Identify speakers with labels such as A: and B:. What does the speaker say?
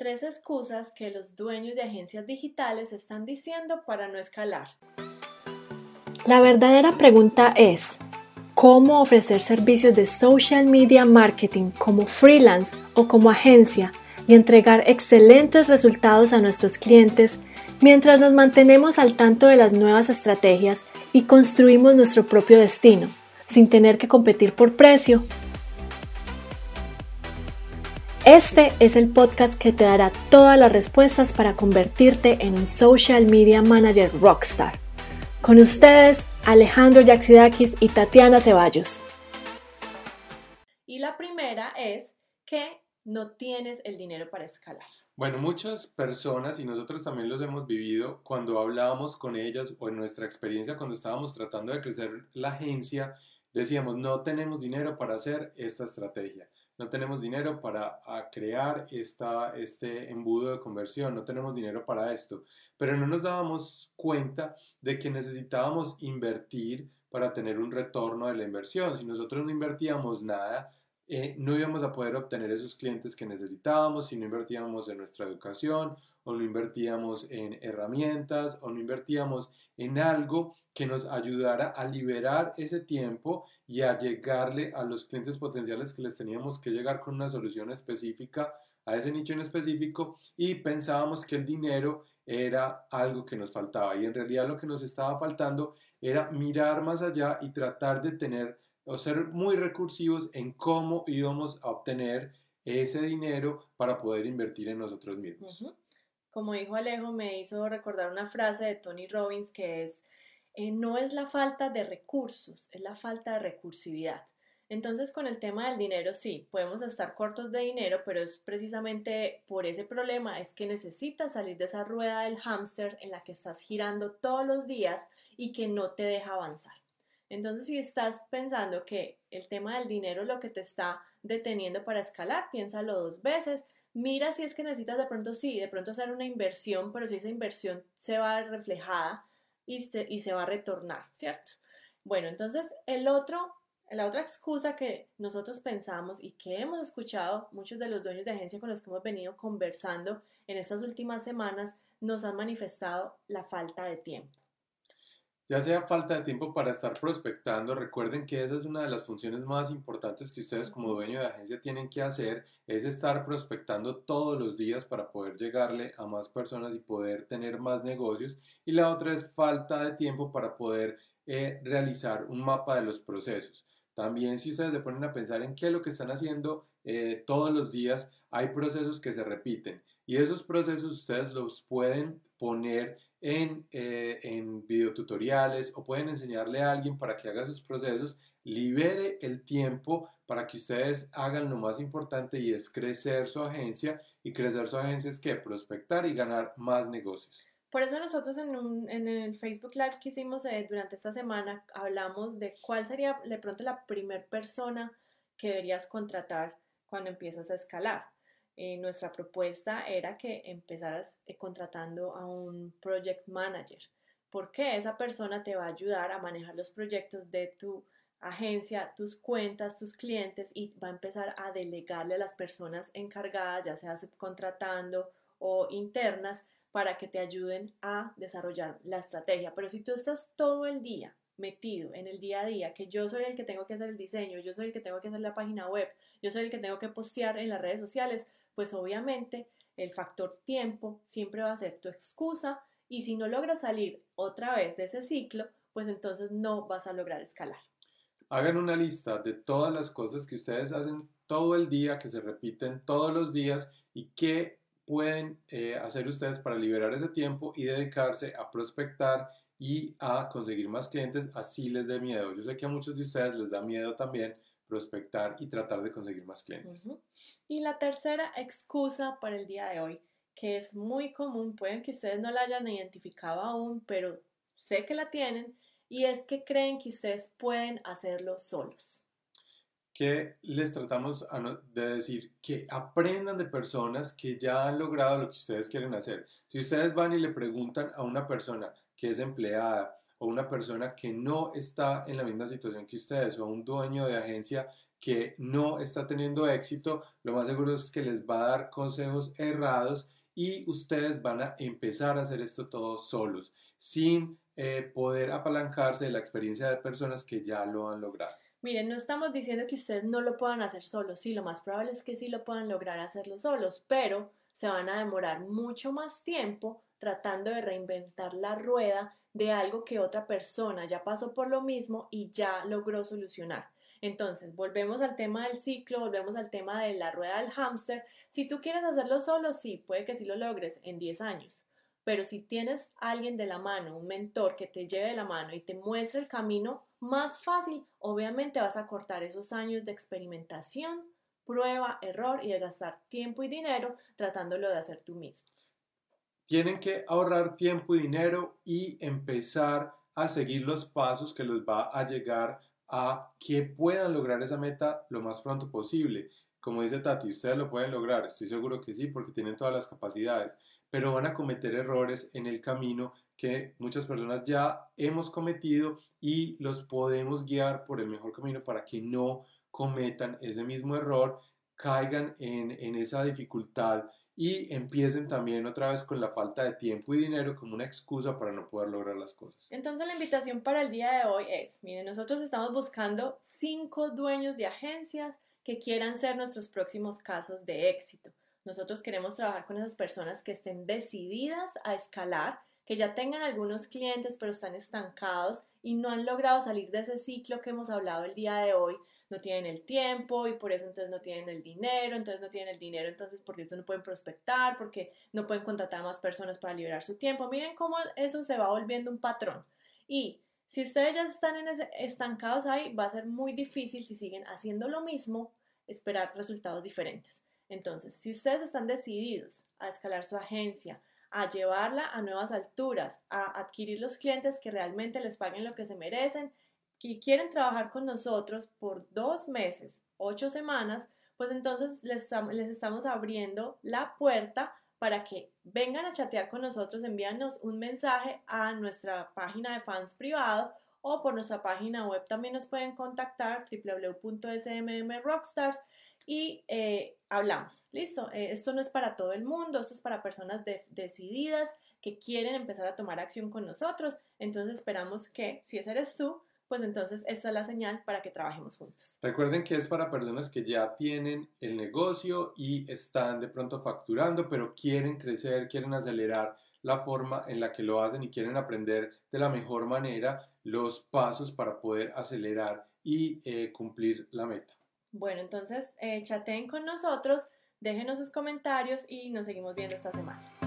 A: Tres excusas que los dueños de agencias digitales están diciendo para no escalar.
B: La verdadera pregunta es, ¿cómo ofrecer servicios de social media marketing como freelance o como agencia y entregar excelentes resultados a nuestros clientes mientras nos mantenemos al tanto de las nuevas estrategias y construimos nuestro propio destino, sin tener que competir por precio este es el podcast que te dará todas las respuestas para convertirte en un social media manager rockstar. Con ustedes, Alejandro Yaxidakis y Tatiana Ceballos.
A: Y la primera es que no tienes el dinero para escalar.
C: Bueno, muchas personas, y nosotros también los hemos vivido, cuando hablábamos con ellas o en nuestra experiencia cuando estábamos tratando de crecer la agencia, decíamos, no tenemos dinero para hacer esta estrategia no tenemos dinero para crear esta, este embudo de conversión, no tenemos dinero para esto, pero no nos dábamos cuenta de que necesitábamos invertir para tener un retorno de la inversión. Si nosotros no invertíamos nada, eh, no íbamos a poder obtener esos clientes que necesitábamos, si no invertíamos en nuestra educación o no invertíamos en herramientas o no invertíamos en algo que nos ayudara a liberar ese tiempo y a llegarle a los clientes potenciales que les teníamos que llegar con una solución específica a ese nicho en específico y pensábamos que el dinero era algo que nos faltaba. Y en realidad lo que nos estaba faltando era mirar más allá y tratar de tener o ser muy recursivos en cómo íbamos a obtener ese dinero para poder invertir en nosotros mismos.
A: Como dijo Alejo, me hizo recordar una frase de Tony Robbins que es eh, no es la falta de recursos, es la falta de recursividad. Entonces, con el tema del dinero, sí, podemos estar cortos de dinero, pero es precisamente por ese problema, es que necesitas salir de esa rueda del hámster en la que estás girando todos los días y que no te deja avanzar. Entonces, si estás pensando que el tema del dinero es lo que te está deteniendo para escalar, piénsalo dos veces. Mira si es que necesitas de pronto, sí, de pronto hacer una inversión, pero si esa inversión se va reflejada y se, va a retornar, ¿cierto? Bueno, entonces el otro, la otra excusa que nosotros pensamos y que hemos escuchado muchos de los dueños de agencia con los que hemos venido conversando en estas últimas semanas nos han manifestado la falta de tiempo
C: ya sea falta de tiempo para estar prospectando, recuerden que esa es una de las funciones más importantes que ustedes como dueño de agencia tienen que hacer, es estar prospectando todos los días para poder llegarle a más personas y poder tener más negocios. Y la otra es falta de tiempo para poder eh, realizar un mapa de los procesos. También si ustedes se ponen a pensar en qué es lo que están haciendo eh, todos los días, hay procesos que se repiten y esos procesos ustedes los pueden poner en, eh, en videotutoriales o pueden enseñarle a alguien para que haga sus procesos, libere el tiempo para que ustedes hagan lo más importante y es crecer su agencia y crecer su agencia es que prospectar y ganar más negocios.
A: Por eso nosotros en, en el Facebook Live que hicimos eh, durante esta semana hablamos de cuál sería de pronto la primera persona que deberías contratar cuando empiezas a escalar. Eh, nuestra propuesta era que empezaras eh, contratando a un project manager, porque esa persona te va a ayudar a manejar los proyectos de tu agencia, tus cuentas, tus clientes y va a empezar a delegarle a las personas encargadas, ya sea subcontratando o internas, para que te ayuden a desarrollar la estrategia. Pero si tú estás todo el día metido en el día a día, que yo soy el que tengo que hacer el diseño, yo soy el que tengo que hacer la página web, yo soy el que tengo que postear en las redes sociales, pues obviamente el factor tiempo siempre va a ser tu excusa y si no logras salir otra vez de ese ciclo, pues entonces no vas a lograr escalar.
C: Hagan una lista de todas las cosas que ustedes hacen todo el día, que se repiten todos los días y qué pueden eh, hacer ustedes para liberar ese tiempo y dedicarse a prospectar y a conseguir más clientes, así les dé miedo. Yo sé que a muchos de ustedes les da miedo también prospectar y tratar de conseguir más clientes.
A: Y la tercera excusa para el día de hoy, que es muy común, pueden que ustedes no la hayan identificado aún, pero sé que la tienen, y es que creen que ustedes pueden hacerlo solos.
C: Que les tratamos de decir que aprendan de personas que ya han logrado lo que ustedes quieren hacer. Si ustedes van y le preguntan a una persona que es empleada o una persona que no está en la misma situación que ustedes o un dueño de agencia que no está teniendo éxito, lo más seguro es que les va a dar consejos errados y ustedes van a empezar a hacer esto todos solos, sin eh, poder apalancarse de la experiencia de personas que ya lo han logrado.
A: Miren, no estamos diciendo que ustedes no lo puedan hacer solos, sí, lo más probable es que sí lo puedan lograr hacerlo solos, pero se van a demorar mucho más tiempo tratando de reinventar la rueda de algo que otra persona ya pasó por lo mismo y ya logró solucionar. Entonces, volvemos al tema del ciclo, volvemos al tema de la rueda del hámster. Si tú quieres hacerlo solo, sí, puede que sí lo logres en 10 años. Pero si tienes alguien de la mano, un mentor que te lleve de la mano y te muestre el camino más fácil, obviamente vas a cortar esos años de experimentación, prueba, error y de gastar tiempo y dinero tratándolo de hacer tú mismo.
C: Tienen que ahorrar tiempo y dinero y empezar a seguir los pasos que los va a llegar a que puedan lograr esa meta lo más pronto posible. Como dice Tati, ustedes lo pueden lograr, estoy seguro que sí, porque tienen todas las capacidades, pero van a cometer errores en el camino que muchas personas ya hemos cometido y los podemos guiar por el mejor camino para que no cometan ese mismo error, caigan en, en esa dificultad y empiecen también otra vez con la falta de tiempo y dinero como una excusa para no poder lograr las cosas.
A: Entonces la invitación para el día de hoy es, miren, nosotros estamos buscando cinco dueños de agencias que quieran ser nuestros próximos casos de éxito. Nosotros queremos trabajar con esas personas que estén decididas a escalar, que ya tengan algunos clientes pero están estancados y no han logrado salir de ese ciclo que hemos hablado el día de hoy no tienen el tiempo y por eso entonces no tienen el dinero, entonces no tienen el dinero, entonces porque eso no pueden prospectar, porque no pueden contratar a más personas para liberar su tiempo. Miren cómo eso se va volviendo un patrón. Y si ustedes ya están en estancados ahí, va a ser muy difícil si siguen haciendo lo mismo, esperar resultados diferentes. Entonces, si ustedes están decididos a escalar su agencia, a llevarla a nuevas alturas, a adquirir los clientes que realmente les paguen lo que se merecen y quieren trabajar con nosotros por dos meses, ocho semanas, pues entonces les, estamos abriendo la puerta para que vengan a chatear con nosotros, envíanos un mensaje a nuestra página de fans privado o por nuestra página web también nos pueden contactar www.smmrockstars y eh, hablamos. Listo, eh, esto no es para todo el mundo, esto es para personas decididas que quieren empezar a tomar acción con nosotros. Entonces esperamos que si ese eres tú, pues entonces esta es la señal para que trabajemos juntos.
C: Recuerden que es para personas que ya tienen el negocio y están de pronto facturando, pero quieren crecer, quieren acelerar la forma en la que lo hacen y quieren aprender de la mejor manera los pasos para poder acelerar y eh, cumplir la meta.
A: Bueno, entonces eh, chateen con nosotros, déjenos sus comentarios y nos seguimos viendo esta semana.